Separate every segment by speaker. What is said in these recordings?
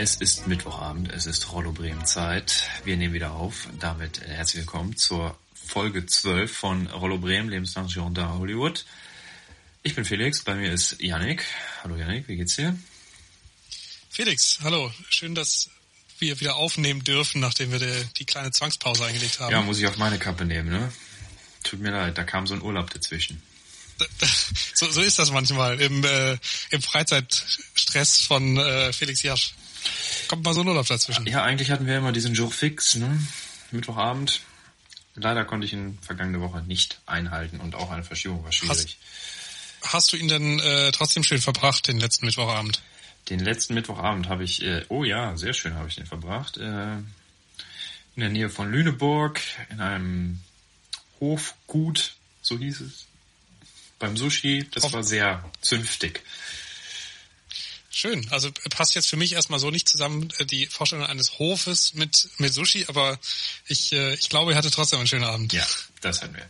Speaker 1: Es ist Mittwochabend, es ist Rollo Bremen Zeit. Wir nehmen wieder auf. Damit herzlich willkommen zur Folge 12 von Rollo Bremen, Lebenslang da Hollywood. Ich bin Felix, bei mir ist Yannick. Hallo Yannick, wie geht's dir?
Speaker 2: Felix, hallo. Schön, dass wir wieder aufnehmen dürfen, nachdem wir die, die kleine Zwangspause eingelegt haben.
Speaker 1: Ja, muss ich auf meine Kappe nehmen, ne? Tut mir leid, da kam so ein Urlaub dazwischen.
Speaker 2: So, so ist das manchmal im, äh, im Freizeitstress von äh, Felix Jasch. Kommt mal so ein Urlaub dazwischen.
Speaker 1: Ja, eigentlich hatten wir immer diesen Jour fix, ne? Mittwochabend. Leider konnte ich ihn vergangene Woche nicht einhalten und auch eine Verschiebung war schwierig.
Speaker 2: Hast, hast du ihn denn äh, trotzdem schön verbracht, den letzten Mittwochabend?
Speaker 1: Den letzten Mittwochabend habe ich, äh, oh ja, sehr schön habe ich den verbracht. Äh, in der Nähe von Lüneburg, in einem Hofgut, so hieß es. Beim Sushi, das Auf war sehr zünftig.
Speaker 2: Schön. Also passt jetzt für mich erstmal so nicht zusammen äh, die Vorstellung eines Hofes mit, mit Sushi, aber ich, äh, ich glaube, ihr hattet trotzdem einen schönen Abend.
Speaker 1: Ja, das hatten wir.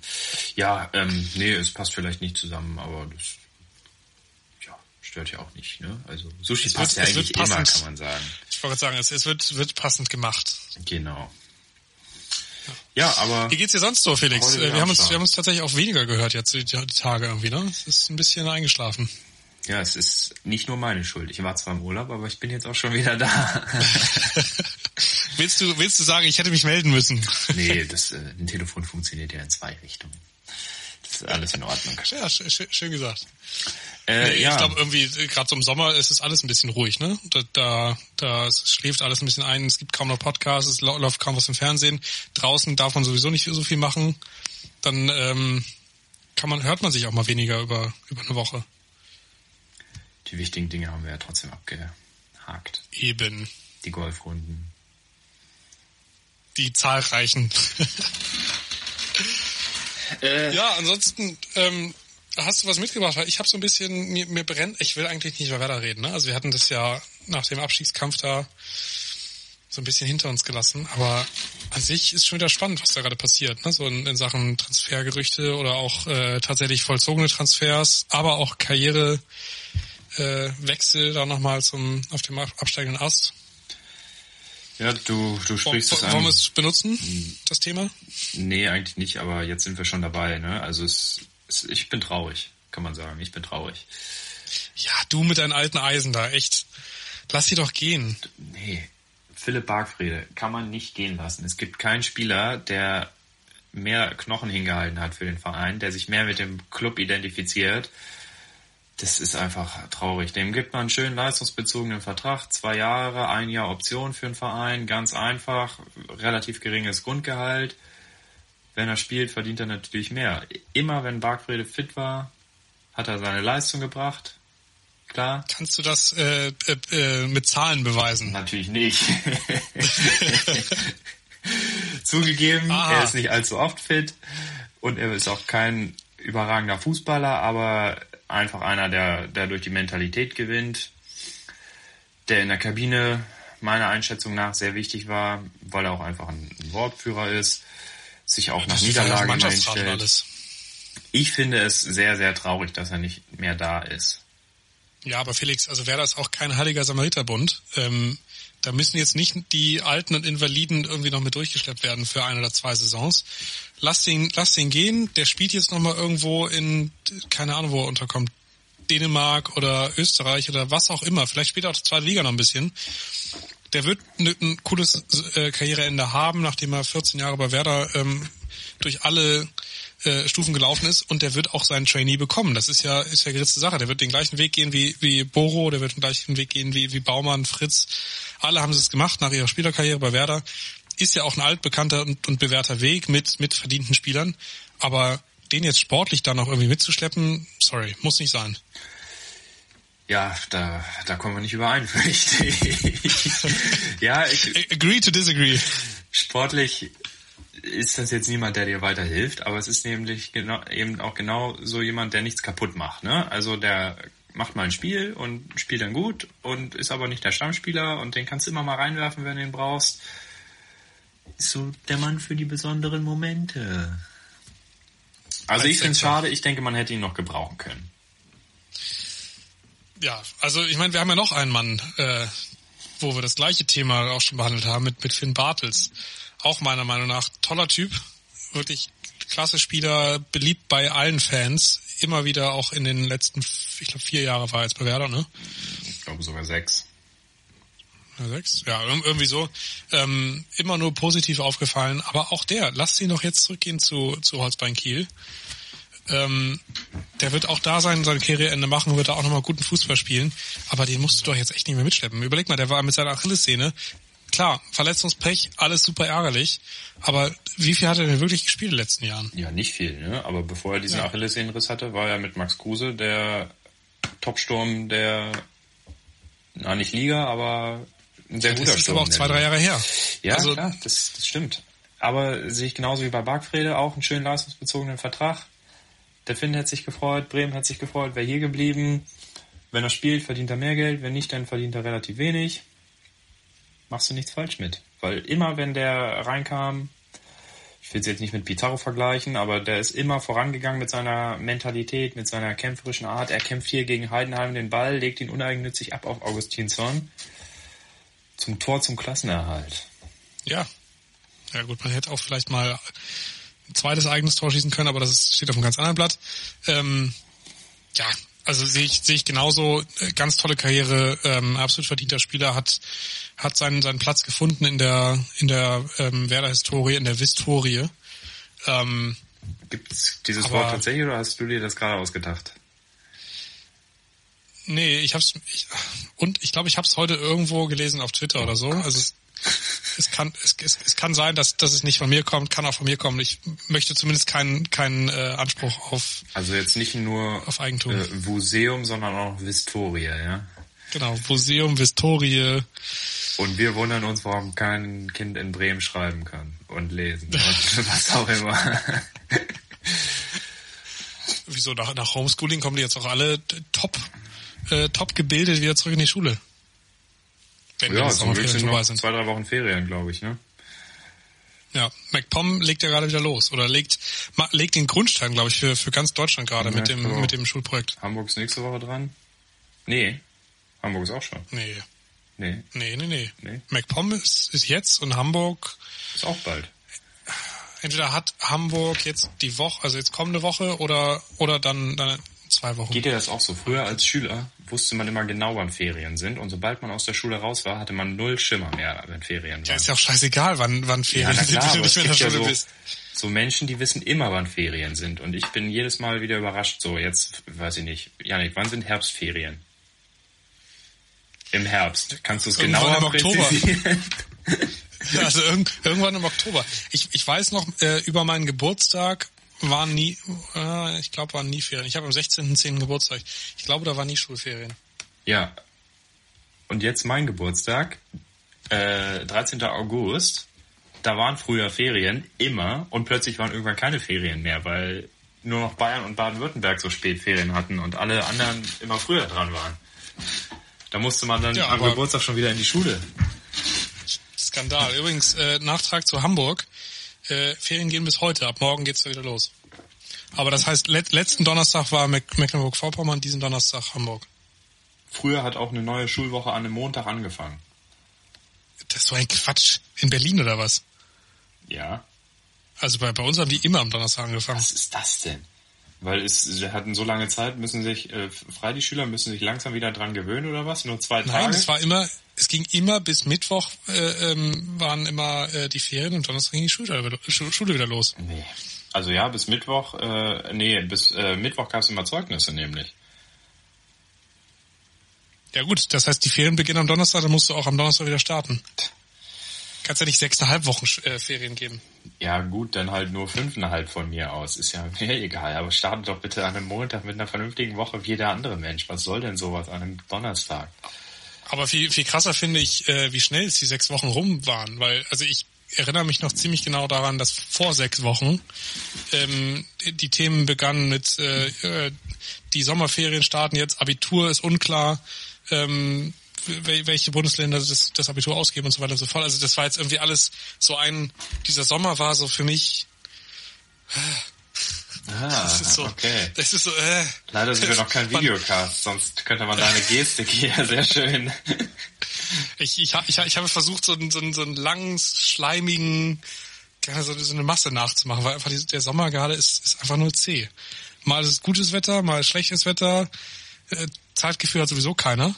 Speaker 1: Ja, ähm, nee, es passt vielleicht nicht zusammen, aber das ja, stört ja auch nicht. Ne? Also Sushi es passt wird, ja eigentlich passend, immer, kann man sagen.
Speaker 2: Ich wollte sagen, es, es wird, wird passend gemacht.
Speaker 1: Genau. Ja, aber.
Speaker 2: Wie geht's dir sonst so, Felix? Äh, wir haben uns, wir haben uns tatsächlich auch weniger gehört jetzt die, die Tage irgendwie, ne? Es ist ein bisschen eingeschlafen.
Speaker 1: Ja, es ist nicht nur meine Schuld. Ich war zwar im Urlaub, aber ich bin jetzt auch schon wieder da.
Speaker 2: willst du, willst du sagen, ich hätte mich melden müssen?
Speaker 1: nee, das, äh, ein Telefon funktioniert ja in zwei Richtungen. Das ist alles in Ordnung.
Speaker 2: Ja, schön, schön gesagt. Äh, nee, ja. Ich glaube irgendwie, gerade so im Sommer ist es alles ein bisschen ruhig, ne? Da, da, da schläft alles ein bisschen ein, es gibt kaum noch Podcasts, es läuft kaum was im Fernsehen. Draußen darf man sowieso nicht so viel machen. Dann ähm, kann man, hört man sich auch mal weniger über, über eine Woche
Speaker 1: die wichtigen Dinge haben wir ja trotzdem abgehakt.
Speaker 2: Eben.
Speaker 1: Die Golfrunden.
Speaker 2: Die zahlreichen. äh. Ja, ansonsten ähm, hast du was mitgebracht? Ich habe so ein bisschen, mir, mir brennt, ich will eigentlich nicht über Werder reden. Ne? Also wir hatten das ja nach dem Abstiegskampf da so ein bisschen hinter uns gelassen. Aber an sich ist schon wieder spannend, was da gerade passiert. Ne? So in, in Sachen Transfergerüchte oder auch äh, tatsächlich vollzogene Transfers, aber auch Karriere äh, Wechsel da nochmal zum auf dem absteigenden Ast.
Speaker 1: Ja, du, du sprichst
Speaker 2: es an. Wollen wir es benutzen, das Thema?
Speaker 1: Nee, eigentlich nicht, aber jetzt sind wir schon dabei. Ne? Also es, es, ich bin traurig, kann man sagen. Ich bin traurig.
Speaker 2: Ja, du mit deinen alten Eisen da, echt. Lass sie doch gehen.
Speaker 1: Nee, Philipp Bargfrede kann man nicht gehen lassen. Es gibt keinen Spieler, der mehr Knochen hingehalten hat für den Verein, der sich mehr mit dem Club identifiziert das ist einfach traurig. Dem gibt man einen schönen leistungsbezogenen Vertrag, zwei Jahre, ein Jahr Option für einen Verein, ganz einfach, relativ geringes Grundgehalt. Wenn er spielt, verdient er natürlich mehr. Immer wenn Bargfrede fit war, hat er seine Leistung gebracht. Klar.
Speaker 2: Kannst du das äh, äh, äh mit Zahlen beweisen?
Speaker 1: Natürlich nicht. Zugegeben, Aha. er ist nicht allzu oft fit und er ist auch kein überragender Fußballer, aber einfach einer, der, der durch die Mentalität gewinnt, der in der Kabine meiner Einschätzung nach sehr wichtig war, weil er auch einfach ein Wortführer ist, sich auch nach Niederlagen einstellt. Ich finde es sehr, sehr traurig, dass er nicht mehr da ist.
Speaker 2: Ja, aber Felix, also wäre das auch kein heiliger Samariterbund. Ähm, da müssen jetzt nicht die Alten und Invaliden irgendwie noch mit durchgeschleppt werden für ein oder zwei Saisons. Lass den, lass den gehen. Der spielt jetzt nochmal irgendwo in, keine Ahnung, wo er unterkommt. Dänemark oder Österreich oder was auch immer. Vielleicht spielt er auch die zweite Liga noch ein bisschen. Der wird ein cooles äh, Karriereende haben, nachdem er 14 Jahre bei Werder ähm, durch alle äh, Stufen gelaufen ist und der wird auch seinen Trainee bekommen. Das ist ja ist ja geritzte Sache. Der wird den gleichen Weg gehen wie wie Boro, der wird den gleichen Weg gehen wie wie Baumann, Fritz. Alle haben es gemacht nach ihrer Spielerkarriere bei Werder. Ist ja auch ein altbekannter und, und bewährter Weg mit mit verdienten Spielern, aber den jetzt sportlich dann noch irgendwie mitzuschleppen, sorry, muss nicht sein.
Speaker 1: Ja, da, da kommen wir nicht überein, ich. ja, ich.
Speaker 2: Agree to disagree.
Speaker 1: Sportlich ist das jetzt niemand, der dir weiterhilft, aber es ist nämlich genau, eben auch genau so jemand, der nichts kaputt macht. Ne? Also der macht mal ein Spiel und spielt dann gut und ist aber nicht der Stammspieler und den kannst du immer mal reinwerfen, wenn du ihn brauchst. Ist so der Mann für die besonderen Momente. Also ich finde es schade, ich denke, man hätte ihn noch gebrauchen können.
Speaker 2: Ja, also ich meine, wir haben ja noch einen Mann, äh, wo wir das gleiche Thema auch schon behandelt haben mit, mit Finn Bartels. Auch meiner Meinung nach toller Typ, wirklich klasse Spieler, beliebt bei allen Fans, immer wieder auch in den letzten, ich glaube vier Jahre war er jetzt bei Werder, ne?
Speaker 1: Ich glaube sogar sechs.
Speaker 2: Sechs? Ja, irgendwie so. Ähm, immer nur positiv aufgefallen, aber auch der, lasst ihn doch jetzt zurückgehen zu, zu Holzbein Kiel. Ähm, der wird auch da sein, sein Karriereende machen, wird da auch nochmal guten Fußball spielen, aber den musst du doch jetzt echt nicht mehr mitschleppen. Überleg mal, der war mit seiner Achillessehne, klar, Verletzungspech, alles super ärgerlich, aber wie viel hat er denn wirklich gespielt in den letzten Jahren?
Speaker 1: Ja, nicht viel, ne? Aber bevor er diesen ja. Achillessehnenriss hatte, war er mit Max Kruse der Topsturm der, na nicht Liga, aber ein sehr ja, guter
Speaker 2: Das
Speaker 1: ist
Speaker 2: aber auch zwei, drei Jahre her.
Speaker 1: Ja, also, klar, das, das stimmt. Aber sehe ich genauso wie bei Bargfrede auch einen schönen leistungsbezogenen Vertrag. Der Finn hat sich gefreut, Bremen hat sich gefreut, wäre hier geblieben. Wenn er spielt, verdient er mehr Geld, wenn nicht, dann verdient er relativ wenig. Machst du nichts falsch mit. Weil immer, wenn der reinkam, ich will es jetzt nicht mit Pizarro vergleichen, aber der ist immer vorangegangen mit seiner Mentalität, mit seiner kämpferischen Art. Er kämpft hier gegen Heidenheim den Ball, legt ihn uneigennützig ab auf Augustinsson. Zum Tor zum Klassenerhalt.
Speaker 2: Ja. Ja gut, man hätte auch vielleicht mal ein zweites eigenes Tor schießen können, aber das steht auf einem ganz anderen Blatt. Ähm, ja, also sehe ich, sehe ich genauso, äh, ganz tolle Karriere, ähm, absolut verdienter Spieler, hat, hat seinen, seinen Platz gefunden in der, in der ähm, Werder-Historie, in der Vistorie. Ähm,
Speaker 1: Gibt es dieses aber, Wort tatsächlich oder hast du dir das gerade ausgedacht?
Speaker 2: Nee, ich hab's ich, und ich glaube, ich habe es heute irgendwo gelesen auf Twitter oder so. Also es, es kann es, es, es kann sein, dass, dass es nicht von mir kommt, kann auch von mir kommen. Ich möchte zumindest keinen keinen äh, Anspruch auf
Speaker 1: Also jetzt nicht nur
Speaker 2: auf Eigentum.
Speaker 1: Äh, Museum, sondern auch Vistorie, ja.
Speaker 2: Genau, Museum, Vistorie.
Speaker 1: Und wir wundern uns, warum kein Kind in Bremen schreiben kann und lesen und was auch immer.
Speaker 2: Wieso nach, nach Homeschooling kommen die jetzt auch alle top äh, top gebildet wieder zurück in die Schule?
Speaker 1: Wenn ja, zum Glück sind noch sind. zwei, drei Wochen Ferien, glaube ich, ne?
Speaker 2: Ja, MacPom legt ja gerade wieder los oder legt legt den Grundstein, glaube ich, für für ganz Deutschland gerade ja, mit dem mit dem Schulprojekt.
Speaker 1: Hamburg ist nächste Woche dran. Nee, Hamburg ist auch schon.
Speaker 2: Nee. Nee. Nee, nee, nee. nee. MacPom ist, ist jetzt und Hamburg
Speaker 1: ist auch bald.
Speaker 2: Entweder hat Hamburg jetzt die Woche, also jetzt kommende Woche oder oder dann dann zwei Wochen.
Speaker 1: Geht dir das auch so? Früher als Schüler wusste man immer genau, wann Ferien sind. Und sobald man aus der Schule raus war, hatte man null Schimmer mehr, wenn Ferien waren.
Speaker 2: Ja, ist ja auch scheißegal, wann, wann Ferien
Speaker 1: ja,
Speaker 2: sind,
Speaker 1: wenn du nicht mehr in der Schule ja so, bist. So Menschen, die wissen immer, wann Ferien sind. Und ich bin jedes Mal wieder überrascht. So, jetzt, weiß ich nicht. Janik, wann sind Herbstferien? Im Herbst. Kannst du es genauer im Oktober.
Speaker 2: also irg irgendwann im Oktober. Ich, ich weiß noch, äh, über meinen Geburtstag waren nie, äh, ich glaube, waren nie Ferien. Ich habe am 16.10. Geburtstag. Ich glaube, da waren nie Schulferien.
Speaker 1: Ja. Und jetzt mein Geburtstag, äh, 13. August. Da waren früher Ferien, immer. Und plötzlich waren irgendwann keine Ferien mehr, weil nur noch Bayern und Baden-Württemberg so spät Ferien hatten und alle anderen immer früher dran waren. Da musste man dann ja, am Geburtstag schon wieder in die Schule.
Speaker 2: Skandal. Übrigens, äh, Nachtrag zu Hamburg äh, Ferien gehen bis heute. Ab morgen geht's wieder los. Aber das heißt, let, letzten Donnerstag war Mecklenburg-Vorpommern, diesen Donnerstag Hamburg.
Speaker 1: Früher hat auch eine neue Schulwoche an einem Montag angefangen.
Speaker 2: Das ist so ein Quatsch. In Berlin oder was?
Speaker 1: Ja.
Speaker 2: Also bei, bei uns haben die immer am Donnerstag angefangen.
Speaker 1: Was ist das denn? Weil es, sie hatten so lange Zeit, müssen sich, äh, frei die Schüler müssen sich langsam wieder dran gewöhnen oder was? Nur zwei Tage?
Speaker 2: Nein, es war immer, es ging immer bis Mittwoch, äh, ähm, waren immer äh, die Ferien und Donnerstag ging die Schule, Schule wieder los.
Speaker 1: Nee. Also ja, bis Mittwoch, äh, nee, bis äh, Mittwoch gab es immer Zeugnisse nämlich.
Speaker 2: Ja gut, das heißt, die Ferien beginnen am Donnerstag, dann musst du auch am Donnerstag wieder starten. Kannst ja nicht sechseinhalb Wochen äh, Ferien geben.
Speaker 1: Ja gut, dann halt nur fünfeinhalb von mir aus. Ist ja mir egal. Aber starte doch bitte an einem Montag mit einer vernünftigen Woche wie jeder andere Mensch. Was soll denn sowas an einem Donnerstag?
Speaker 2: Aber viel, viel krasser finde ich, äh, wie schnell es die sechs Wochen rum waren. Weil, also ich erinnere mich noch ziemlich genau daran, dass vor sechs Wochen ähm, die Themen begannen mit äh, äh die Sommerferien starten jetzt, Abitur ist unklar, ähm, welche Bundesländer das, das Abitur ausgeben und so weiter und so fort. Also das war jetzt irgendwie alles so ein, dieser Sommer war so für mich,
Speaker 1: Ah, das ist so, okay.
Speaker 2: Das ist so, äh,
Speaker 1: Leider sind wir noch kein Videocast, sonst könnte man deine Gestik hier sehr schön.
Speaker 2: ich, ich, ich, ich habe versucht, so einen, so einen, so einen langen, schleimigen, so, so eine Masse nachzumachen, weil einfach der Sommer gerade ist, ist einfach nur zäh. Mal ist es gutes Wetter, mal ist schlechtes Wetter. Äh, Zeitgefühl hat sowieso keiner.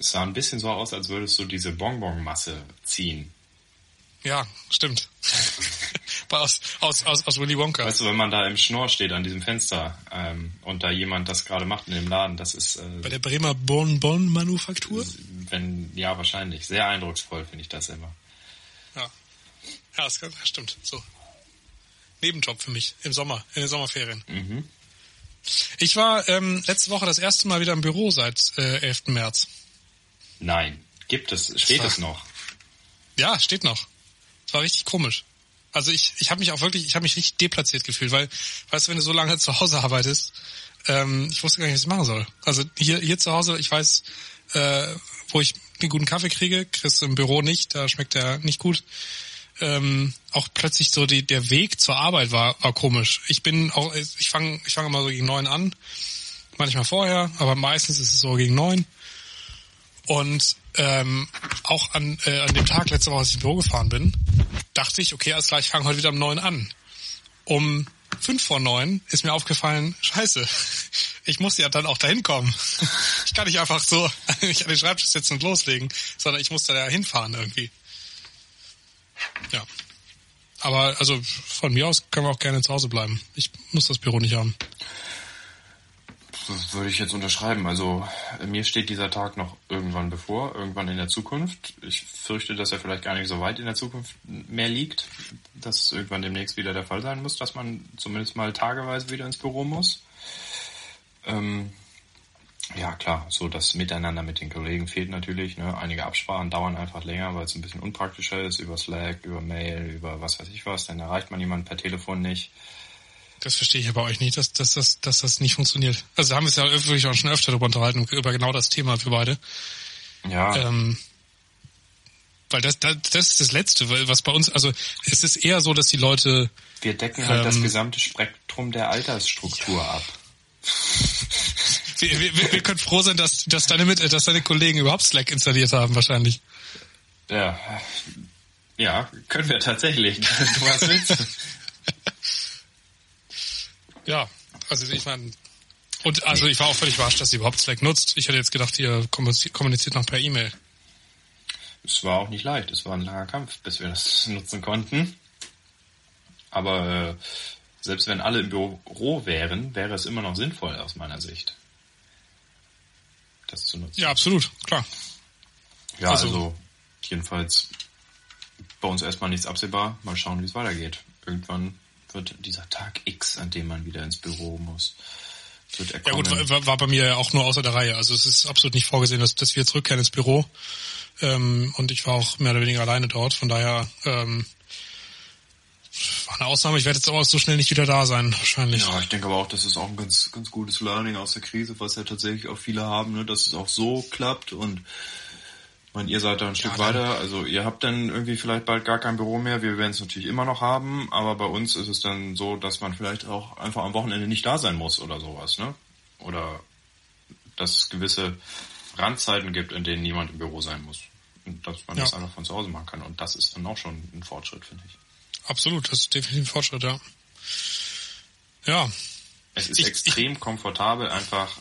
Speaker 1: Es sah ein bisschen so aus, als würdest du diese Bonbonmasse ziehen.
Speaker 2: Ja, stimmt. aus, aus, aus, aus Willy Wonka.
Speaker 1: Weißt du, wenn man da im Schnorr steht an diesem Fenster ähm, und da jemand das gerade macht in dem Laden, das ist... Äh,
Speaker 2: Bei der Bremer Bonbon-Manufaktur?
Speaker 1: Wenn, ja, wahrscheinlich. Sehr eindrucksvoll finde ich das immer.
Speaker 2: Ja, ja das, das stimmt. So. Nebenjob für mich im Sommer, in den Sommerferien.
Speaker 1: Mhm.
Speaker 2: Ich war ähm, letzte Woche das erste Mal wieder im Büro seit äh, 11. März.
Speaker 1: Nein, gibt es, steht es noch?
Speaker 2: Ja, steht noch. Es war richtig komisch. Also ich, ich habe mich auch wirklich, ich habe mich richtig deplatziert gefühlt, weil, weißt du, wenn du so lange zu Hause arbeitest, ähm, ich wusste gar nicht, was ich machen soll. Also hier, hier zu Hause, ich weiß, äh, wo ich einen guten Kaffee kriege, kriegst du im Büro nicht, da schmeckt der nicht gut. Ähm, auch plötzlich so die, der Weg zur Arbeit war, war komisch. Ich bin auch, ich fange ich fange immer so gegen neun an, manchmal vorher, aber meistens ist es so gegen neun. Und ähm, auch an, äh, an dem Tag letzte Woche, als ich ins Büro gefahren bin, dachte ich, okay, alles klar, ich fange heute wieder um neun an. Um fünf vor neun ist mir aufgefallen, scheiße, ich muss ja dann auch dahin kommen. Ich kann nicht einfach so nicht an den Schreibtisch sitzen und loslegen, sondern ich muss da hinfahren irgendwie. Ja. Aber also von mir aus können wir auch gerne zu Hause bleiben. Ich muss das Büro nicht haben
Speaker 1: würde ich jetzt unterschreiben. Also mir steht dieser Tag noch irgendwann bevor, irgendwann in der Zukunft. Ich fürchte, dass er vielleicht gar nicht so weit in der Zukunft mehr liegt, dass irgendwann demnächst wieder der Fall sein muss, dass man zumindest mal tageweise wieder ins Büro muss. Ähm, ja, klar, so das Miteinander mit den Kollegen fehlt natürlich. Ne? Einige Absprachen dauern einfach länger, weil es ein bisschen unpraktischer ist, über Slack, über Mail, über was weiß ich was. Dann erreicht man jemanden per Telefon nicht.
Speaker 2: Das verstehe ich aber euch nicht, dass, dass, dass, dass das nicht funktioniert. Also haben wir es ja wirklich auch schon öfter darüber unterhalten, über genau das Thema für beide.
Speaker 1: Ja.
Speaker 2: Ähm, weil das, das, das ist das Letzte, weil was bei uns, also es ist eher so, dass die Leute.
Speaker 1: Wir decken halt ähm, das gesamte Spektrum der Altersstruktur ja. ab.
Speaker 2: Wir, wir, wir können froh sein, dass, dass, deine Mit dass deine Kollegen überhaupt Slack installiert haben, wahrscheinlich.
Speaker 1: Ja. Ja, können wir tatsächlich. Du was willst
Speaker 2: Ja, also ich meine, und also ich war auch völlig überrascht, dass sie überhaupt Slack nutzt. Ich hätte jetzt gedacht, ihr kommuniziert noch per E-Mail.
Speaker 1: Es war auch nicht leicht. Es war ein langer Kampf, bis wir das nutzen konnten. Aber äh, selbst wenn alle im Büro wären, wäre es immer noch sinnvoll aus meiner Sicht, das zu nutzen.
Speaker 2: Ja, absolut, klar.
Speaker 1: Ja, also, also jedenfalls bei uns erstmal nichts absehbar. Mal schauen, wie es weitergeht. Irgendwann wird dieser Tag X, an dem man wieder ins Büro muss. Wird
Speaker 2: ja gut, war, war bei mir ja auch nur außer der Reihe. Also es ist absolut nicht vorgesehen, dass, dass wir zurückkehren ins Büro. Ähm, und ich war auch mehr oder weniger alleine dort. Von daher ähm, war eine Ausnahme. Ich werde jetzt aber so schnell nicht wieder da sein, wahrscheinlich.
Speaker 1: Ja, ich denke aber auch, das ist auch ein ganz, ganz gutes Learning aus der Krise, was ja tatsächlich auch viele haben, ne, dass es auch so klappt und meine, ihr seid da ein Stück ja, weiter, also ihr habt dann irgendwie vielleicht bald gar kein Büro mehr. Wir werden es natürlich immer noch haben, aber bei uns ist es dann so, dass man vielleicht auch einfach am Wochenende nicht da sein muss oder sowas, ne? Oder dass es gewisse Randzeiten gibt, in denen niemand im Büro sein muss. Und dass man ja. das einfach von zu Hause machen kann. Und das ist dann auch schon ein Fortschritt, finde ich.
Speaker 2: Absolut, das ist definitiv ein Fortschritt, ja. Ja.
Speaker 1: Es ist ich, extrem ich, komfortabel, einfach,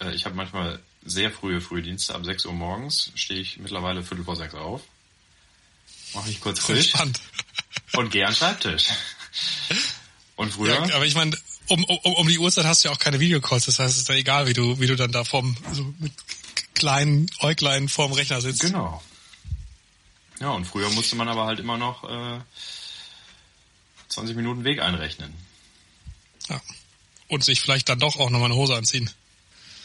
Speaker 1: äh, ich habe manchmal sehr frühe Frühdienste. Ab 6 Uhr morgens stehe ich mittlerweile Viertel vor sechs auf. Mache ich kurz frisch.
Speaker 2: Spannend.
Speaker 1: Und gehe an den Schreibtisch. Und früher?
Speaker 2: Ja, aber ich meine, um, um, um die Uhrzeit hast du ja auch keine Videocalls. Das heißt, es ist ja egal, wie du, wie du dann da vorm, so mit kleinen Äuglein vorm Rechner sitzt.
Speaker 1: Genau. Ja, und früher musste man aber halt immer noch äh, 20 Minuten Weg einrechnen.
Speaker 2: Ja. Und sich vielleicht dann doch auch nochmal eine Hose anziehen.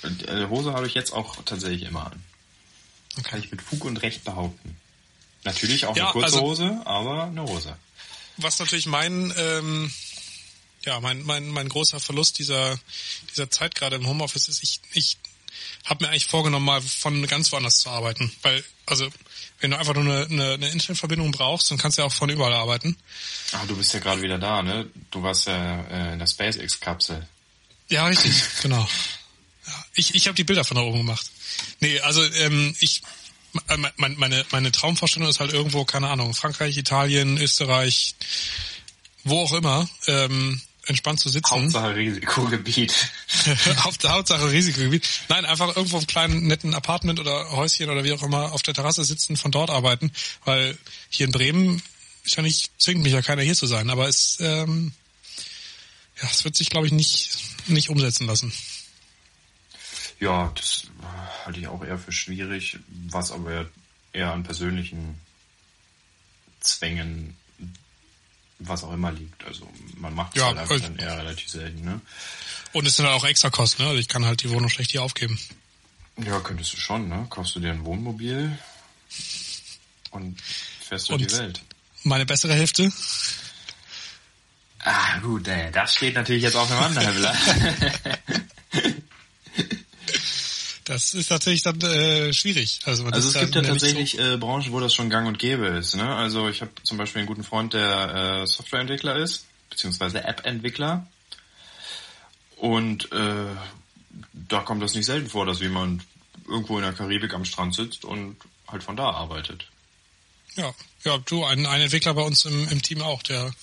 Speaker 1: Äh, Hose habe ich jetzt auch tatsächlich immer an. Kann ich mit Fug und Recht behaupten. Natürlich auch ja, eine kurze also, Hose, aber eine Hose.
Speaker 2: Was natürlich mein, ähm, ja, mein, mein, mein großer Verlust dieser, dieser Zeit gerade im Homeoffice ist, ich, ich habe mir eigentlich vorgenommen, mal von ganz woanders zu arbeiten. Weil, also, wenn du einfach nur eine, eine, eine Internetverbindung brauchst, dann kannst du ja auch von überall arbeiten.
Speaker 1: Ah, du bist ja gerade wieder da, ne? Du warst ja äh, in der SpaceX-Kapsel.
Speaker 2: Ja, richtig, genau. Ja, ich ich habe die Bilder von da oben gemacht. Nee, also ähm, ich meine, meine, meine Traumvorstellung ist halt irgendwo, keine Ahnung, Frankreich, Italien, Österreich, wo auch immer, ähm, entspannt zu sitzen.
Speaker 1: Hauptsache Risikogebiet.
Speaker 2: Hauptsache Risikogebiet. Nein, einfach irgendwo im kleinen netten Apartment oder Häuschen oder wie auch immer auf der Terrasse sitzen, von dort arbeiten, weil hier in Bremen nicht, zwingt mich ja keiner hier zu sein, aber es, ähm, ja, es wird sich, glaube ich, nicht, nicht umsetzen lassen.
Speaker 1: Ja, das halte ich auch eher für schwierig, was aber eher an persönlichen Zwängen, was auch immer liegt. Also man macht es
Speaker 2: Ja,
Speaker 1: halt
Speaker 2: also-
Speaker 1: dann eher relativ selten, ne?
Speaker 2: Und es sind halt auch extra Kosten, ne? Also ich kann halt die Wohnung schlecht hier aufgeben.
Speaker 1: Ja, könntest du schon, ne? Kaufst du dir ein Wohnmobil und fährst durch die Welt.
Speaker 2: Meine bessere Hälfte,
Speaker 1: Ah, gut, ey, das steht natürlich jetzt auf einem anderen Blatt.
Speaker 2: das ist natürlich dann äh, schwierig. Also,
Speaker 1: Also es gibt ja tatsächlich äh, Branchen, wo das schon gang und gäbe ist. Ne? Also ich habe zum Beispiel einen guten Freund, der äh, Softwareentwickler ist, beziehungsweise App-Entwickler. Und äh, da kommt das nicht selten vor, dass jemand irgendwo in der Karibik am Strand sitzt und halt von da arbeitet.
Speaker 2: So, ja, ja, du, ein, ein Entwickler bei uns im, im Team auch, der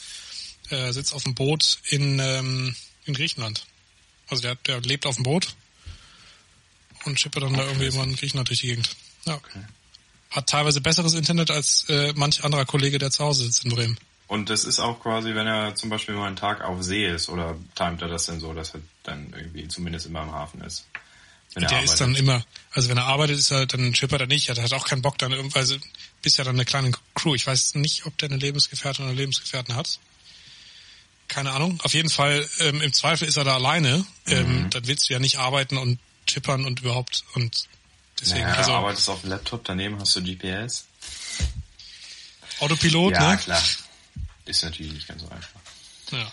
Speaker 2: äh, sitzt auf dem Boot in, ähm, in Griechenland. Also der, der lebt auf dem Boot und schippert dann da irgendwie immer in Griechenland durch die Gegend. Ja. Hat teilweise besseres Internet als äh, manch anderer Kollege, der zu Hause sitzt in Bremen.
Speaker 1: Und das ist auch quasi, wenn er zum Beispiel mal einen Tag auf See ist, oder timet er das denn so, dass er dann irgendwie zumindest immer im Hafen ist? Wenn er
Speaker 2: Der ist dann immer, also wenn er arbeitet, ist er, dann schippert er nicht. Er hat auch keinen Bock dann irgendwie, also bist ja dann eine kleine Crew. Ich weiß nicht, ob der eine Lebensgefährtin oder Lebensgefährten hat. Keine Ahnung. Auf jeden Fall, ähm, im Zweifel ist er da alleine. Ähm, dann willst du ja nicht arbeiten und chippern und überhaupt und deswegen,
Speaker 1: naja,
Speaker 2: also
Speaker 1: du arbeitest auf dem Laptop, daneben hast du GPS.
Speaker 2: Autopilot,
Speaker 1: ja,
Speaker 2: ne?
Speaker 1: klar. Ist natürlich nicht ganz so einfach.
Speaker 2: Ja.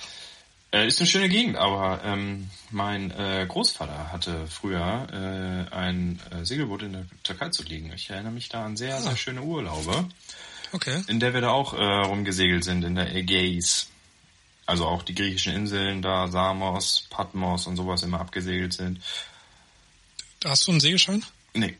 Speaker 1: Äh, ist eine schöne Gegend, aber ähm, mein äh, Großvater hatte früher äh, ein äh, Segelboot in der Türkei zu liegen. Ich erinnere mich da an sehr, sehr schöne Urlaube,
Speaker 2: Okay.
Speaker 1: in der wir da auch äh, rumgesegelt sind, in der Ägäis. Also auch die griechischen Inseln da, Samos, Patmos und sowas immer abgesegelt sind.
Speaker 2: Hast du einen Segelschein?
Speaker 1: Nee,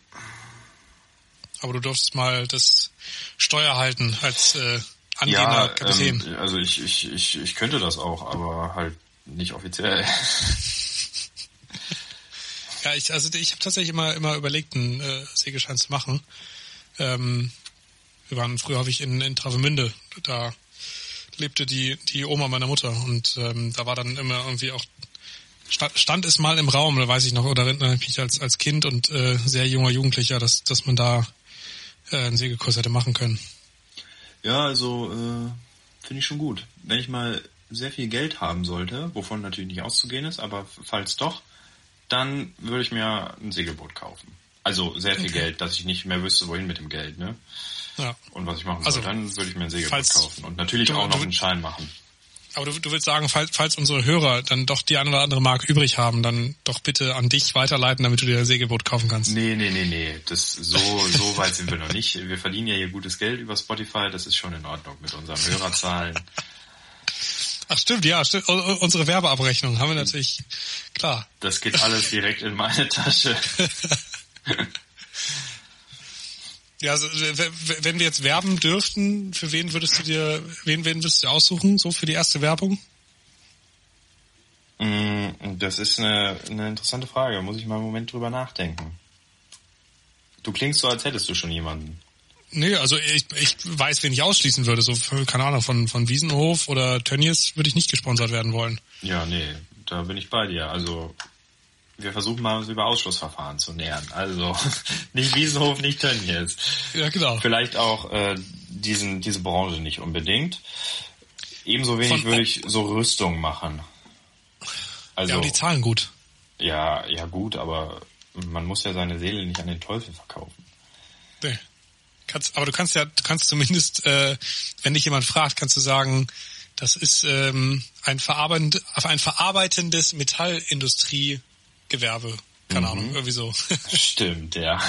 Speaker 2: Aber du durftest mal das Steuer halten als äh, angehender Kapitän.
Speaker 1: ähm, also ich, ich, ich, ich könnte das auch, aber halt nicht offiziell.
Speaker 2: Ja, ich, also ich habe tatsächlich immer, immer überlegt, einen äh, Segelschein zu machen. Ähm, wir waren früher habe ich in, in Travemünde, da lebte die, die Oma meiner Mutter und ähm, da war dann immer irgendwie auch stand, stand es mal im Raum, da weiß ich noch, oder ich mich als, als Kind und äh, sehr junger Jugendlicher, dass, dass man da äh, einen Segelkurs hätte machen können.
Speaker 1: Ja, also äh, finde ich schon gut. Wenn ich mal sehr viel Geld haben sollte, wovon natürlich nicht auszugehen ist, aber falls doch, dann würde ich mir ein Segelboot kaufen. Also sehr viel
Speaker 2: Okay.
Speaker 1: Geld, dass ich nicht mehr wüsste, wohin mit dem Geld, ne?
Speaker 2: Ja.
Speaker 1: Und was ich machen
Speaker 2: Also,
Speaker 1: soll, dann würde ich mir ein Segelboot kaufen. Und natürlich
Speaker 2: du-
Speaker 1: auch noch
Speaker 2: du-
Speaker 1: einen Schein machen.
Speaker 2: Aber du, du willst sagen, falls, falls unsere Hörer dann doch die eine oder andere Mark übrig haben, dann doch bitte an dich weiterleiten, damit du dir ein Segelboot kaufen kannst.
Speaker 1: Nee, nee, nee, nee. Das, so, so weit sind wir noch nicht. Wir verdienen ja hier gutes Geld über Spotify, das ist schon in Ordnung mit unseren Hörerzahlen.
Speaker 2: Ach stimmt, ja, stimmt. Unsere Werbeabrechnung haben wir natürlich, klar.
Speaker 1: Das geht alles direkt in meine Tasche.
Speaker 2: Ja, also, w- wenn wir jetzt werben dürften, für wen würdest du dir, wen, wen würdest du aussuchen, so für die erste Werbung?
Speaker 1: Mm, Das ist eine, eine interessante Frage. Muss ich mal einen Moment drüber nachdenken. Du klingst so, als hättest du schon jemanden.
Speaker 2: Nee, also ich, ich weiß, wen ich ausschließen würde. So, keine Ahnung, von, von Wiesenhof oder Tönnies würde ich nicht gesponsert werden wollen.
Speaker 1: Ja, nee, da bin ich bei dir. Also, wir versuchen mal uns über Ausschussverfahren zu nähern. Also, nicht Wiesenhof, nicht Tönnies.
Speaker 2: Ja, genau.
Speaker 1: Vielleicht auch äh, diesen, diese Branche nicht unbedingt. Ebenso wenig
Speaker 2: Von-
Speaker 1: würde ich so Rüstung machen. Also,
Speaker 2: Ja, aber die zahlen gut.
Speaker 1: ja, ja gut, aber man muss ja seine Seele nicht an den Teufel verkaufen.
Speaker 2: Nee. Kannst, aber du kannst ja, du kannst zumindest, äh, wenn dich jemand fragt, kannst du sagen, das ist ähm, ein, verarbeitend, ein verarbeitendes Metallindustriegewerbe. Keine Ahnung, irgendwie so.
Speaker 1: Stimmt, ja.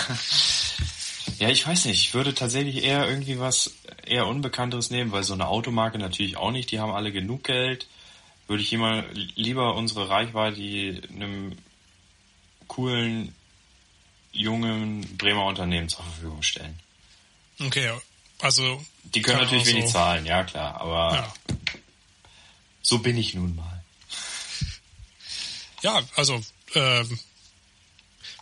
Speaker 1: Ja, ich weiß nicht. Ich würde tatsächlich eher irgendwie was eher Unbekannteres nehmen, weil so eine Automarke natürlich auch nicht. Die haben alle genug Geld. Würde ich immer lieber unsere Reichweite einem coolen, jungen Bremer Unternehmen zur Verfügung stellen.
Speaker 2: Okay, also.
Speaker 1: Die können natürlich
Speaker 2: so
Speaker 1: wenig zahlen, ja klar, aber
Speaker 2: Ja.
Speaker 1: so bin ich nun mal.
Speaker 2: Ja, also ähm,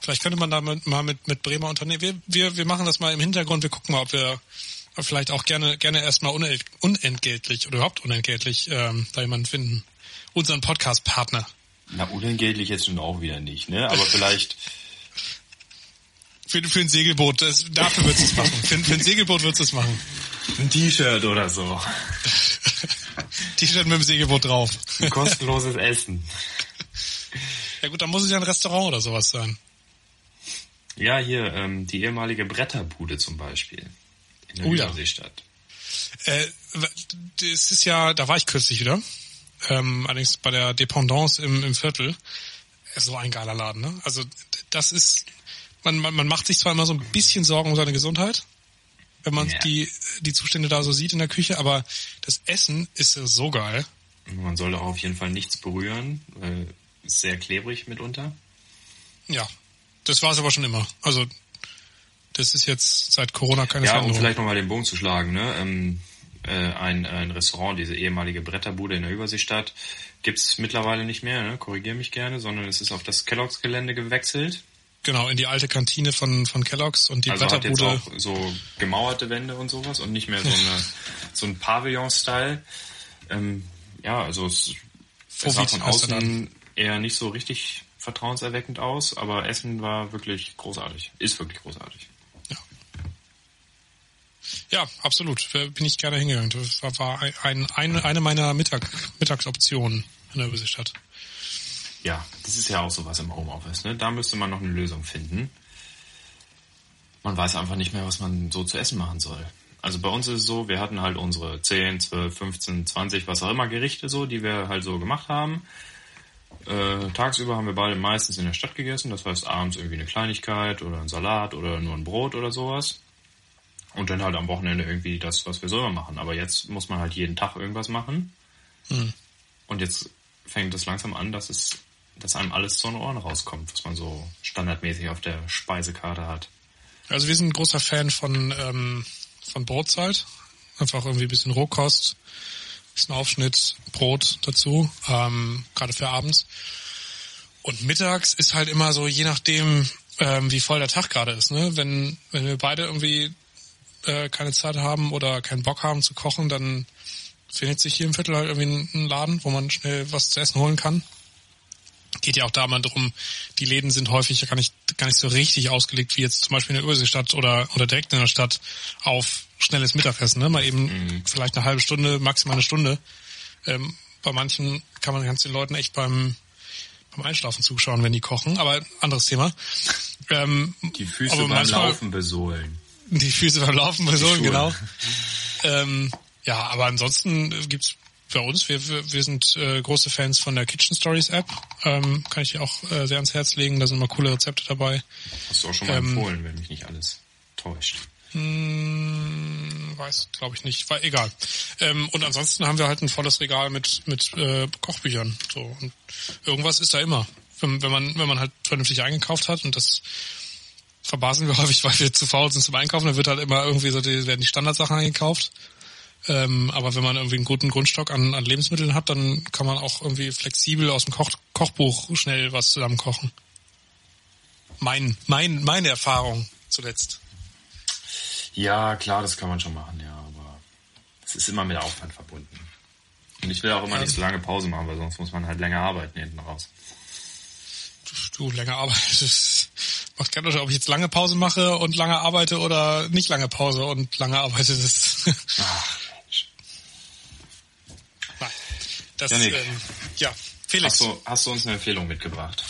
Speaker 2: vielleicht könnte man da mit, mal mit, mit Bremer Unternehmen. Wir, wir, wir machen das mal im Hintergrund, wir gucken mal, ob wir vielleicht auch gerne gerne erstmal unent, unentgeltlich oder überhaupt unentgeltlich ähm, da jemanden finden. Unseren Podcast-Partner.
Speaker 1: Na, unentgeltlich jetzt nun auch wieder nicht, ne? Aber vielleicht,
Speaker 2: Für, für ein Segelboot, das, dafür würdest du es machen. Für, für ein Segelboot würdest du es machen.
Speaker 1: ein T-Shirt oder so.
Speaker 2: T-Shirt mit dem Segelboot drauf.
Speaker 1: Ein kostenloses Essen.
Speaker 2: Ja gut, dann muss es ja ein Restaurant oder sowas sein.
Speaker 1: Ja, hier, ähm, die ehemalige Bretterbude zum Beispiel. In der
Speaker 2: Oh ja.
Speaker 1: Überseestadt.
Speaker 2: Äh, das ist ja, da war ich kürzlich wieder. Ähm, allerdings bei der Dependance im, im Viertel. So ein geiler Laden, ne? Also das ist, man, man, man macht sich zwar immer so ein bisschen Sorgen um seine Gesundheit, wenn man
Speaker 1: Ja.
Speaker 2: die, die Zustände da so sieht in der Küche, aber das Essen ist so geil.
Speaker 1: Man soll auch auf jeden Fall nichts berühren, weil sehr klebrig mitunter.
Speaker 2: Ja, das war es aber schon immer. Also das ist jetzt seit Corona keine
Speaker 1: Ja, um vielleicht nochmal den Bogen zu schlagen, ne? Ähm, äh, ein, ein Restaurant, diese ehemalige Bretterbude in der Überseestadt, gibt's mittlerweile nicht mehr, ne? korrigier mich gerne, sondern es ist auf das Kelloggs Gelände gewechselt.
Speaker 2: Genau, in die alte Kantine von, von Kellogg's und die
Speaker 1: also hat jetzt
Speaker 2: Bretterbude.
Speaker 1: auch so gemauerte Wände und sowas und nicht mehr so eine so ein Pavillon-Style. Ähm, ja, also es, es sah von außen eher nicht so richtig vertrauenserweckend aus, aber Essen war wirklich großartig. Ist wirklich großartig.
Speaker 2: Ja, absolut. Bin ich gerne hingegangen. Das war, ein, ein, eine meiner Mittag, Mittagsoptionen in der Überseestadt.
Speaker 1: Ja, das ist ja auch sowas im Homeoffice. Ne? Da müsste man noch eine Lösung finden. Man weiß einfach nicht mehr, was man so zu essen machen soll. Also bei uns ist es so, wir hatten halt unsere 10, 12, 15, 20, was auch immer Gerichte so, die wir halt so gemacht haben. Äh, tagsüber haben wir beide meistens in der Stadt gegessen, das heißt abends irgendwie eine Kleinigkeit oder ein Salat oder nur ein Brot oder sowas. Und dann halt am Wochenende irgendwie das, was wir so immer machen. Aber jetzt muss man halt jeden Tag irgendwas machen. Und jetzt fängt es langsam an, dass es, dass einem alles zu den Ohren rauskommt, was man so standardmäßig auf der Speisekarte hat.
Speaker 2: Also wir sind ein großer Fan von, ähm, von Brotzeit. Einfach irgendwie ein bisschen Rohkost, bisschen Aufschnitt, Brot dazu, ähm, gerade für abends. Und mittags ist halt immer so, je nachdem, ähm, wie voll der Tag gerade ist. Ne? Wenn, wenn wir beide irgendwie äh, keine Zeit haben oder keinen Bock haben zu kochen, dann findet sich hier im Viertel halt irgendwie ein Laden, wo man schnell was zu essen holen kann. Geht ja auch da mal drum, die Läden sind häufig gar nicht, gar nicht so richtig ausgelegt, wie jetzt zum Beispiel in der Überseestadt oder, oder direkt in der Stadt auf schnelles Mittagessen. Ne? Mal eben vielleicht eine halbe Stunde, maximal eine Stunde. Ähm, bei manchen kann man ganz den Leuten echt beim, beim Einschlafen zuschauen, wenn die kochen, aber anderes Thema. Ähm,
Speaker 1: Die Füße beim
Speaker 2: manchmal-
Speaker 1: Laufen besohlen.
Speaker 2: die Füße beim Laufen so,
Speaker 1: Schuhe.
Speaker 2: genau. Ähm, ja, aber ansonsten gibt's bei uns, wir, wir, wir sind äh, große Fans von der Kitchen Stories App. Ähm, kann ich dir auch äh, sehr ans Herz legen, da sind immer coole Rezepte dabei.
Speaker 1: Hast du auch schon mal
Speaker 2: Ähm,
Speaker 1: empfohlen, wenn mich nicht alles täuscht.
Speaker 2: Hm, weiß, glaube ich nicht. War egal. Ähm, und ansonsten haben wir halt ein volles Regal mit mit äh, Kochbüchern. So und irgendwas ist da immer, wenn, wenn man wenn man halt vernünftig eingekauft hat und das verbasen wir häufig, weil wir zu faul sind zum Einkaufen. Dann wird halt immer irgendwie so die, werden die Standardsachen eingekauft. Ähm, aber wenn man irgendwie einen guten Grundstock an, an Lebensmitteln hat, dann kann man auch irgendwie flexibel aus dem Koch, Kochbuch schnell was zusammen kochen. Mein, mein, meine Erfahrung zuletzt.
Speaker 1: Ja, klar, das kann man schon machen, ja, aber es ist immer mit Aufwand verbunden. Und ich will auch immer
Speaker 2: Ja.
Speaker 1: nicht so lange Pause machen, weil sonst muss man halt länger arbeiten hinten raus.
Speaker 2: du länger arbeitest. Macht keinen Unterschied, ob ich jetzt lange Pause mache und lange arbeite oder nicht lange Pause und lange arbeite. Das,
Speaker 1: Ach, Mensch.
Speaker 2: Nein. Das
Speaker 1: Janik.
Speaker 2: ähm, ja, Felix.
Speaker 1: Hast du, hast du uns eine Empfehlung mitgebracht?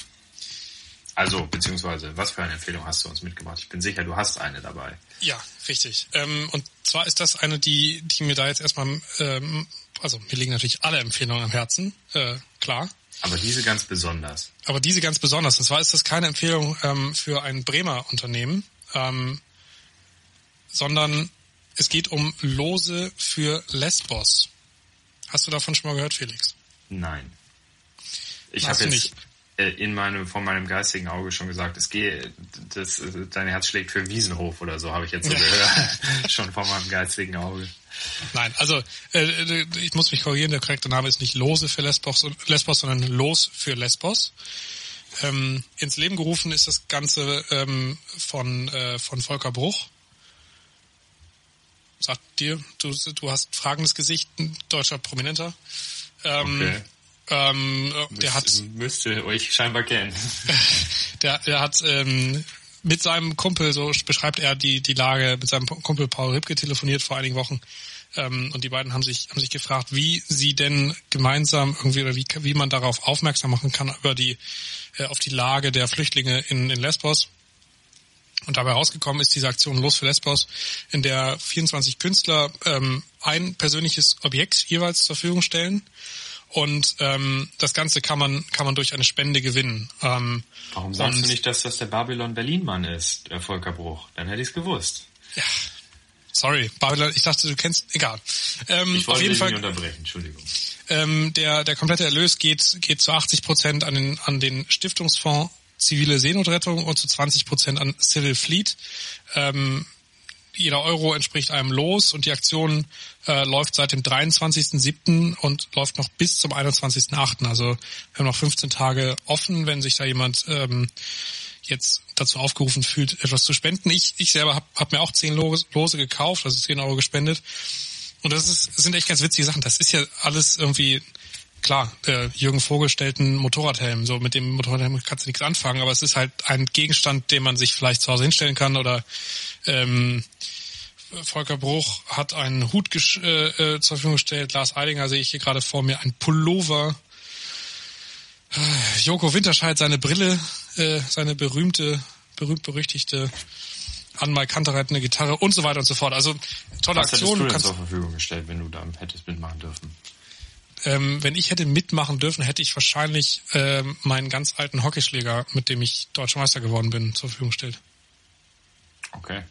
Speaker 1: Also, beziehungsweise, was für eine Empfehlung hast du uns mitgebracht? Ich bin sicher, du hast eine dabei.
Speaker 2: Ja, richtig. Ähm, und zwar ist das eine, die, die mir da jetzt erstmal, ähm, also mir liegen natürlich alle Empfehlungen am Herzen, äh, klar.
Speaker 1: Aber diese ganz besonders.
Speaker 2: Aber diese ganz besonders. Und zwar ist das keine Empfehlung ähm, für ein Bremer Unternehmen, ähm, sondern es geht um Lose für Lesbos. Hast du davon schon mal gehört, Felix?
Speaker 1: Nein. Ich habe jetzt,
Speaker 2: nicht?
Speaker 1: äh, in meinem, von meinem geistigen Auge schon gesagt, es geht, das, dein Herz schlägt für Wiesenhof oder so, habe ich jetzt so gehört. schon von meinem geistigen Auge.
Speaker 2: Nein, also äh, ich muss mich korrigieren, der korrekte Name ist nicht Lose für Lesbos, Lesbos sondern Los für Lesbos. Ähm, ins Leben gerufen ist das Ganze ähm, von, äh, von Volker Bruch. Sagt dir, du, du hast fragendes Gesicht, ein deutscher Prominenter. Ähm, okay. Ähm,
Speaker 1: Müsste, der hat müsste euch scheinbar kennen.
Speaker 2: der, der hat ähm, mit seinem Kumpel, so beschreibt er die die Lage, mit seinem Kumpel Paul Ripke telefoniert vor einigen Wochen ähm, und die beiden haben sich haben sich gefragt, wie sie denn gemeinsam irgendwie oder wie wie man darauf aufmerksam machen kann über die äh, auf die Lage der Flüchtlinge in, in Lesbos. Und dabei rausgekommen ist diese Aktion Los für Lesbos, in der 24 Künstler ähm, ein persönliches Objekt jeweils zur Verfügung stellen und ähm, das Ganze kann man kann man durch eine Spende gewinnen. Ähm,
Speaker 1: Warum sagst du nicht, dass das der Babylon Berlin Mann ist, der Volker Bruch? Dann hätte ich es gewusst.
Speaker 2: Ja. Sorry, Babylon, ich dachte, du kennst, egal.
Speaker 1: Ähm, ich wollte auf jeden dich Fall, nicht unterbrechen, Entschuldigung.
Speaker 2: Ähm, der, der komplette Erlös geht, geht zu 80 Prozent an den, an den Stiftungsfonds zivile Seenotrettung und zu 20 Prozent an Civil Fleet. Ähm, jeder Euro entspricht einem Los und die Aktion äh, läuft seit dem 23.07. und läuft noch bis zum 21.08. Also wir haben noch 15 Tage offen, wenn sich da jemand ähm, jetzt dazu aufgerufen fühlt, etwas zu spenden. Ich, ich selber habe hab mir auch 10 Lose, gekauft, also 10 Euro gespendet. Und das, ist, das sind echt ganz witzige Sachen. Das ist ja alles irgendwie klar, äh, Jürgen Vogel stellt einen Motorradhelm. So mit dem Motorradhelm kannst du nichts anfangen, aber es ist halt ein Gegenstand, den man sich vielleicht zu Hause hinstellen kann oder ähm, Volker Bruch hat einen Hut äh, äh, zur Verfügung gestellt. Lars Eidinger sehe ich hier gerade vor mir, ein Pullover. Äh, Joko Winterscheid seine Brille, äh, seine berühmte, berühmt-berüchtigte Anmal Kantereit eine Gitarre und so weiter und so fort. Also tolle
Speaker 1: Was
Speaker 2: Aktion.
Speaker 1: Was hättest du denn zur Verfügung gestellt, wenn du da hättest mitmachen dürfen?
Speaker 2: Ähm, wenn ich hätte mitmachen dürfen, hätte ich wahrscheinlich ähm, meinen ganz alten Hockeyschläger, mit dem ich Deutscher Meister geworden bin, zur Verfügung gestellt.
Speaker 1: Okay.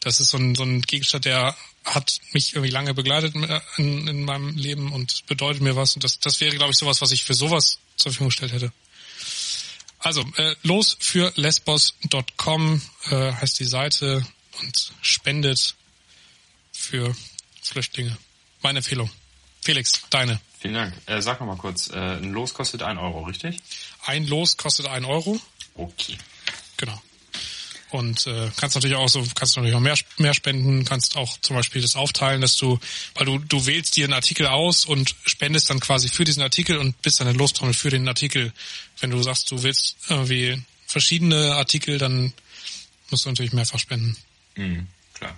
Speaker 2: Das ist so ein, so ein Gegenstand, der hat mich irgendwie lange begleitet in, in meinem Leben und bedeutet mir was. Und das, das wäre, glaube ich, sowas, was ich für sowas zur Verfügung gestellt hätte. Also, äh, los für lesbos.com äh, heißt die Seite und spendet für Flüchtlinge. Meine Empfehlung. Felix, deine.
Speaker 1: Vielen Dank. Äh, sag noch mal kurz, äh, ein Los kostet ein Euro, richtig?
Speaker 2: Ein Los kostet ein Euro.
Speaker 1: Okay.
Speaker 2: Genau. Und äh, kannst natürlich auch so, kannst natürlich auch mehr, mehr spenden, kannst auch zum Beispiel das aufteilen, dass du, weil du, du wählst dir einen Artikel aus und spendest dann quasi für diesen Artikel und bist dann eine Lostrommel für den Artikel. Wenn du sagst, du willst irgendwie verschiedene Artikel, dann musst du natürlich mehrfach spenden.
Speaker 1: Mhm, klar.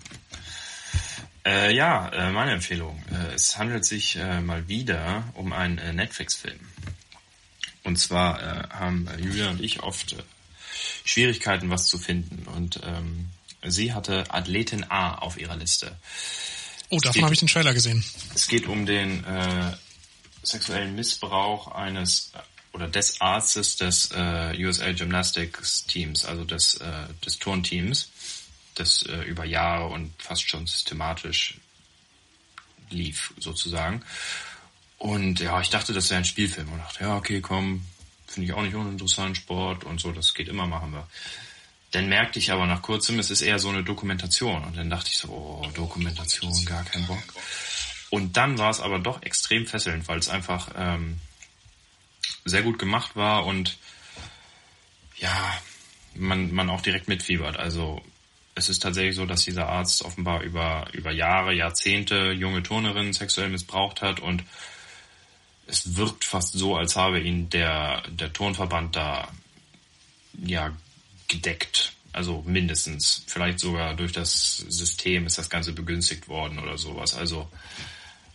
Speaker 1: Äh, ja, äh, meine Empfehlung. Äh, es handelt sich äh, mal wieder um einen äh, Netflix-Film. Und zwar äh, haben Julia und ich oft Schwierigkeiten, was zu finden. Und ähm, sie hatte Athletin A auf ihrer Liste.
Speaker 2: Oh, davon habe ich den Trailer gesehen.
Speaker 1: Es geht um den sexuellen Missbrauch eines oder des Arztes des USL Gymnastics Teams, also des, des Turnteams das äh, über Jahre und fast schon systematisch lief, sozusagen. Und ja, ich dachte, das wäre ein Spielfilm und dachte, ja, okay, komm, finde ich auch nicht uninteressant, Sport und so, das geht immer, machen wir. Dann merkte ich aber nach kurzem, es ist eher so eine Dokumentation. Und dann dachte ich so, oh, Dokumentation, gar kein Bock. Und dann war es aber doch extrem fesselnd, weil es einfach ähm, sehr gut gemacht war und ja, man, man auch direkt mitfiebert. Also es ist tatsächlich so, dass dieser Arzt offenbar über, über Jahre, Jahrzehnte junge Turnerinnen sexuell missbraucht hat und es wirkt fast so, als habe ihn der, der Turnverband da ja gedeckt. Also mindestens. Vielleicht sogar durch das System ist das Ganze begünstigt worden oder sowas. Also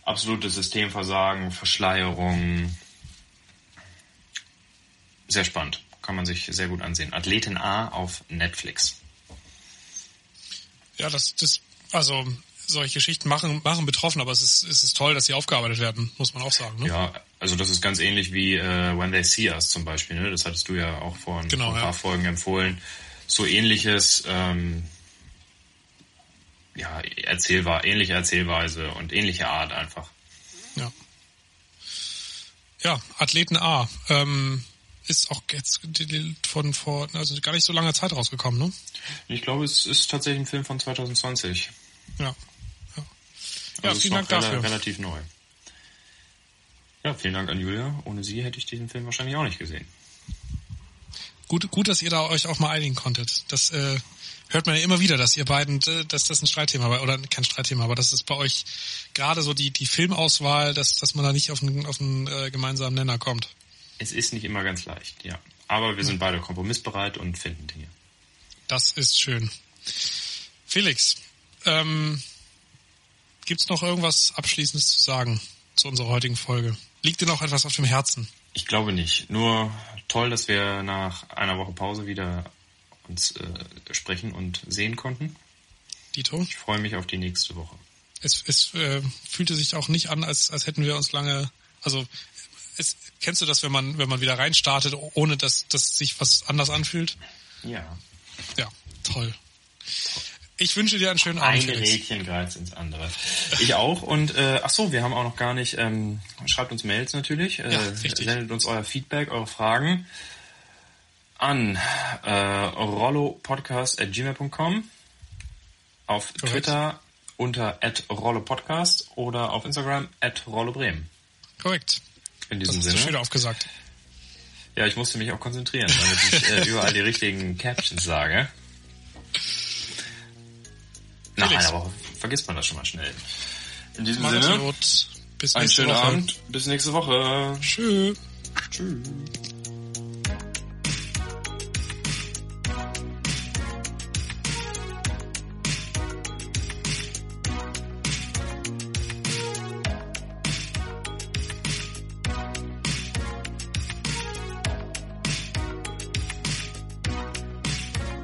Speaker 1: absolutes Systemversagen, Verschleierung. Sehr spannend. Kann man sich sehr gut ansehen. Athletin A auf Netflix.
Speaker 2: Ja, das, das, also solche Geschichten machen, machen betroffen, aber es ist, es ist toll, dass sie aufgearbeitet werden, muss man auch sagen. Ne?
Speaker 1: Ja, also das ist ganz ähnlich wie äh, When They See Us zum Beispiel. Ne? Das hattest du ja auch vor, genau, vor ein paar ja. Folgen empfohlen. So ähnliches, ähm, ja, erzählbar, ähnliche Erzählweise und ähnliche Art einfach.
Speaker 2: Ja. Ja, Athleten A. Ähm, ist auch jetzt von vor, also gar nicht so langer Zeit rausgekommen, ne?
Speaker 1: Ich glaube, es ist tatsächlich ein Film von 2020.
Speaker 2: Ja. Ja,
Speaker 1: ja
Speaker 2: also vielen Dank
Speaker 1: rela
Speaker 2: dafür.
Speaker 1: Relativ neu. Ja, vielen Dank an Julia. Ohne sie hätte ich diesen Film wahrscheinlich auch nicht gesehen.
Speaker 2: Gut, gut, dass ihr da euch auch mal einigen konntet. Das äh, hört man ja immer wieder, dass ihr beiden, äh, dass das ein Streitthema war, oder kein Streitthema, aber das ist bei euch gerade so die, die Filmauswahl, dass, dass man da nicht auf einen, auf einen äh, gemeinsamen Nenner kommt.
Speaker 1: Es ist nicht immer ganz leicht, ja. Aber wir sind beide kompromissbereit und finden Dinge.
Speaker 2: Das ist schön. Felix, ähm, gibt's noch irgendwas Abschließendes zu sagen zu unserer heutigen Folge? Liegt dir noch etwas auf dem Herzen?
Speaker 1: Ich glaube nicht. Nur toll, dass wir nach einer Woche Pause wieder uns äh, sprechen und sehen konnten.
Speaker 2: Dito?
Speaker 1: Ich freue mich auf die nächste Woche.
Speaker 2: Es, es äh, fühlte sich auch nicht an, als, als hätten wir uns lange, also es, kennst du das, wenn man, wenn man wieder reinstartet, ohne dass, dass sich was anders anfühlt?
Speaker 1: Ja.
Speaker 2: Ja, toll. Ich wünsche dir einen schönen Abend.
Speaker 1: Ein. Rädchen greift ins andere. Ich auch. Und äh, ach so, wir haben auch noch gar nicht. Ähm, schreibt uns Mails natürlich. Äh,
Speaker 2: Ja, richtig.
Speaker 1: sendet uns euer Feedback, eure Fragen an äh, rollopodcast@gmail.com, auf
Speaker 2: Korrekt.
Speaker 1: Twitter unter @rollopodcast oder auf Instagram @rollobremen.
Speaker 2: Korrekt.
Speaker 1: In
Speaker 2: Das
Speaker 1: diesem
Speaker 2: du
Speaker 1: Sinne.
Speaker 2: schön aufgesagt.
Speaker 1: Ja, ich musste mich auch konzentrieren, damit ich äh, überall die richtigen Captions sage. Nach einer Woche vergisst man das schon mal schnell. In diesem
Speaker 2: es
Speaker 1: Sinne,
Speaker 2: gut. Bis
Speaker 1: einen
Speaker 2: nächste
Speaker 1: schönen
Speaker 2: Woche.
Speaker 1: Abend. Bis nächste Woche.
Speaker 2: Tschüss.
Speaker 1: Tschüss.